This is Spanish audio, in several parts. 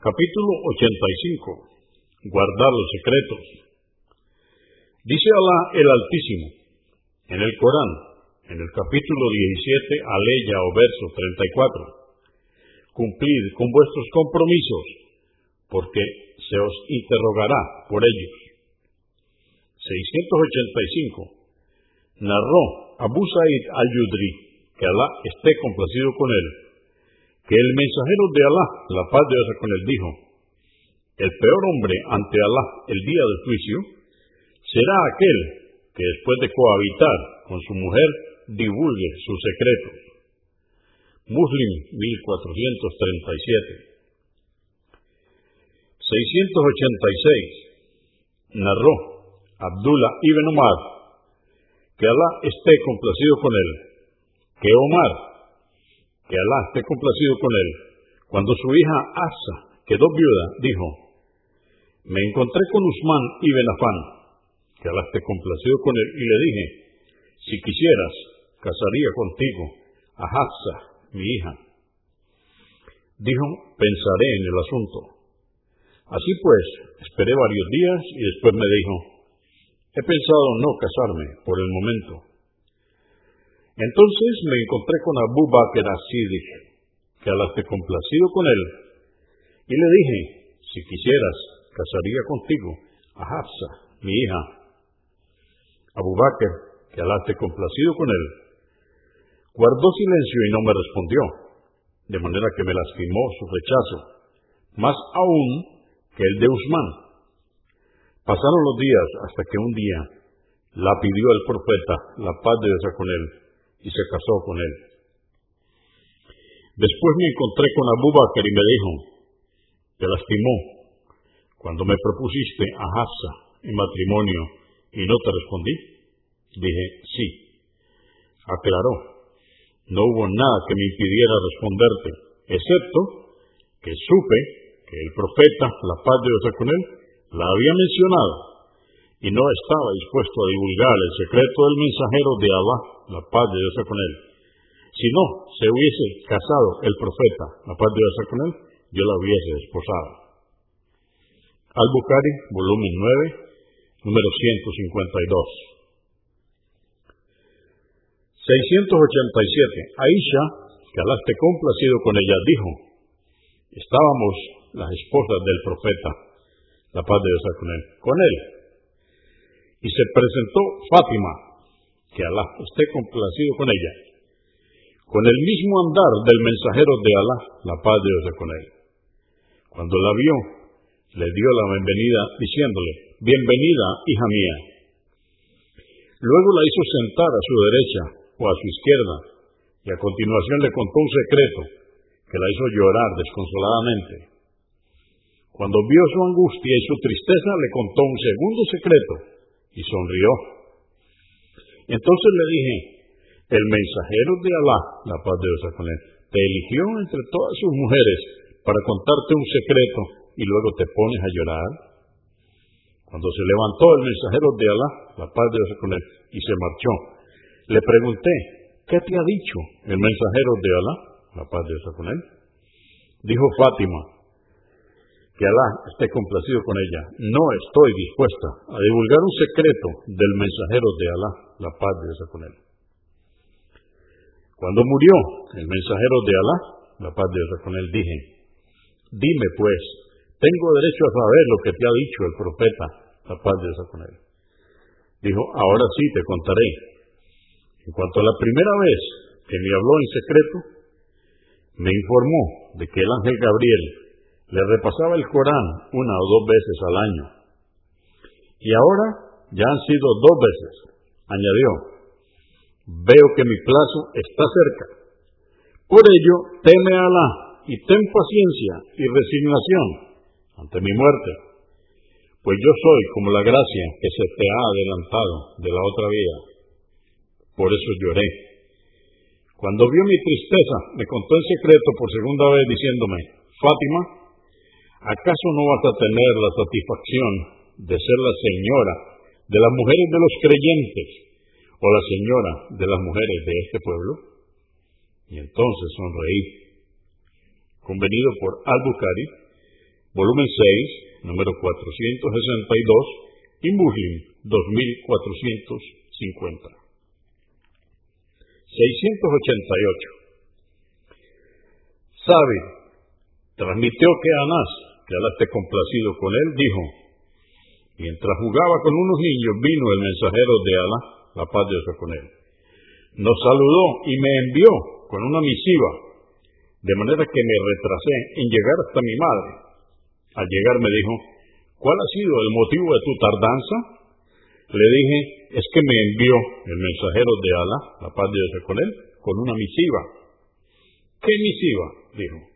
Capítulo 85. Guardar los secretos. Dice Alá el Altísimo en el Corán, en el capítulo 17, aleya o verso 34. Cumplid con vuestros compromisos, porque se os interrogará por ellos. 685. Narró Abu Sa'id al-Yudri, que Alá esté complacido con él, que el mensajero de Alá, la paz de Dios con él, dijo, el peor hombre ante Alá el día del juicio será aquel que después de cohabitar con su mujer divulgue sus secretos. Muslim 1437 686 Narró Abdullah ibn Umar que Alá esté complacido con él, que Omar que Alá esté complacido con él, cuando su hija Asa quedó viuda, dijo, me encontré con Usman ibn Afán, que Alá esté complacido con él, y le dije, si quisieras, casaría contigo a Hafsa, mi hija. Dijo, pensaré en el asunto. Así pues, esperé varios días y después me dijo, he pensado no casarme por el momento entonces me encontré con Abu Bakr Asidik, que al esté complacido con él, y le dije, si quisieras, casaría contigo a Hafsa, mi hija. Abu Bakr, que al esté complacido con él, guardó silencio y no me respondió, de manera que me lastimó su rechazo, más aún que el de Usman. Pasaron los días hasta que un día la pidió el profeta, la paz de Dios con él, y se casó con él. Después me encontré con Abu Bakr y me dijo, te lastimó cuando me propusiste a Hafsa en matrimonio y no te respondí. Dije, sí. Aclaró, no hubo nada que me impidiera responderte, excepto que supe que el profeta, la paz de Dios con él, la había mencionado y no estaba dispuesto a divulgar el secreto del mensajero de Allah la paz de Dios con él. Si no se hubiese casado el profeta, la paz de Dios con él, yo la hubiese desposado. Al-Bukhari, volumen 9, número 152. 687. Aisha, que Alá esté complacido con ella, dijo, estábamos las esposas del profeta, la paz de Dios con él, con él. Y se presentó Fátima, Alá esté complacido con ella, con el mismo andar del mensajero de Alá, la paz de Dios con él. Cuando la vio, le dio la bienvenida diciéndole, bienvenida, hija mía. Luego la hizo sentar a su derecha o a su izquierda y a continuación le contó un secreto que la hizo llorar desconsoladamente. Cuando vio su angustia y su tristeza, le contó un segundo secreto y sonrió entonces le dije, el mensajero de Alá, la paz de Dios con él, te eligió entre todas sus mujeres para contarte un secreto y luego te pones a llorar. Cuando se levantó el mensajero de Alá, la paz de Dios con él, y se marchó, le pregunté, ¿qué te ha dicho el mensajero de Alá, la paz de Dios con él? Dijo Fátima, que Alá esté complacido con ella. No estoy dispuesta a divulgar un secreto del mensajero de Alá, la paz de Dios con él. Cuando murió el mensajero de Alá, la paz de Dios con él, dije, dime pues, tengo derecho a saber lo que te ha dicho el profeta, la paz de Dios con él. Dijo, ahora sí te contaré. En cuanto a la primera vez que me habló en secreto, me informó de que el ángel Gabriel le repasaba el Corán una o dos veces al año. Y ahora ya han sido dos veces. Añadió, veo que mi plazo está cerca. Por ello, teme a Alá y ten paciencia y resignación ante mi muerte, pues yo soy como la gracia que se te ha adelantado de la otra vida. Por eso lloré. Cuando vio mi tristeza, me contó en secreto por segunda vez diciéndome, Fátima, ¿acaso no vas a tener la satisfacción de ser la señora de las mujeres de los creyentes o la señora de las mujeres de este pueblo? Y entonces sonreí. Convenido por Al-Bukhari, volumen 6, número 462 y Muslim 2450. 688. Sabe, transmitió que Anás, que Alá esté complacido con él, dijo, mientras jugaba con unos niños vino el mensajero de Alá, la paz de Dios con él. Nos saludó y me envió con una misiva, de manera que me retrasé en llegar hasta mi madre. Al llegar me dijo, ¿cuál ha sido el motivo de tu tardanza? Le dije, es que me envió el mensajero de Alá, la paz de Dios con él, con una misiva. ¿Qué misiva? Dijo.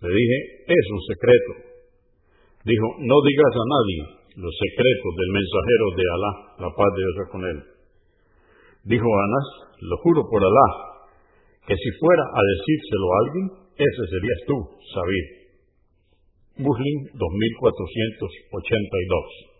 Le dije, es un secreto. Dijo, no digas a nadie los secretos del mensajero de Alá, la paz de Dios con él. Dijo Anás, lo juro por Alá, que si fuera a decírselo a alguien, ese serías tú, Sabir. Muslim 2482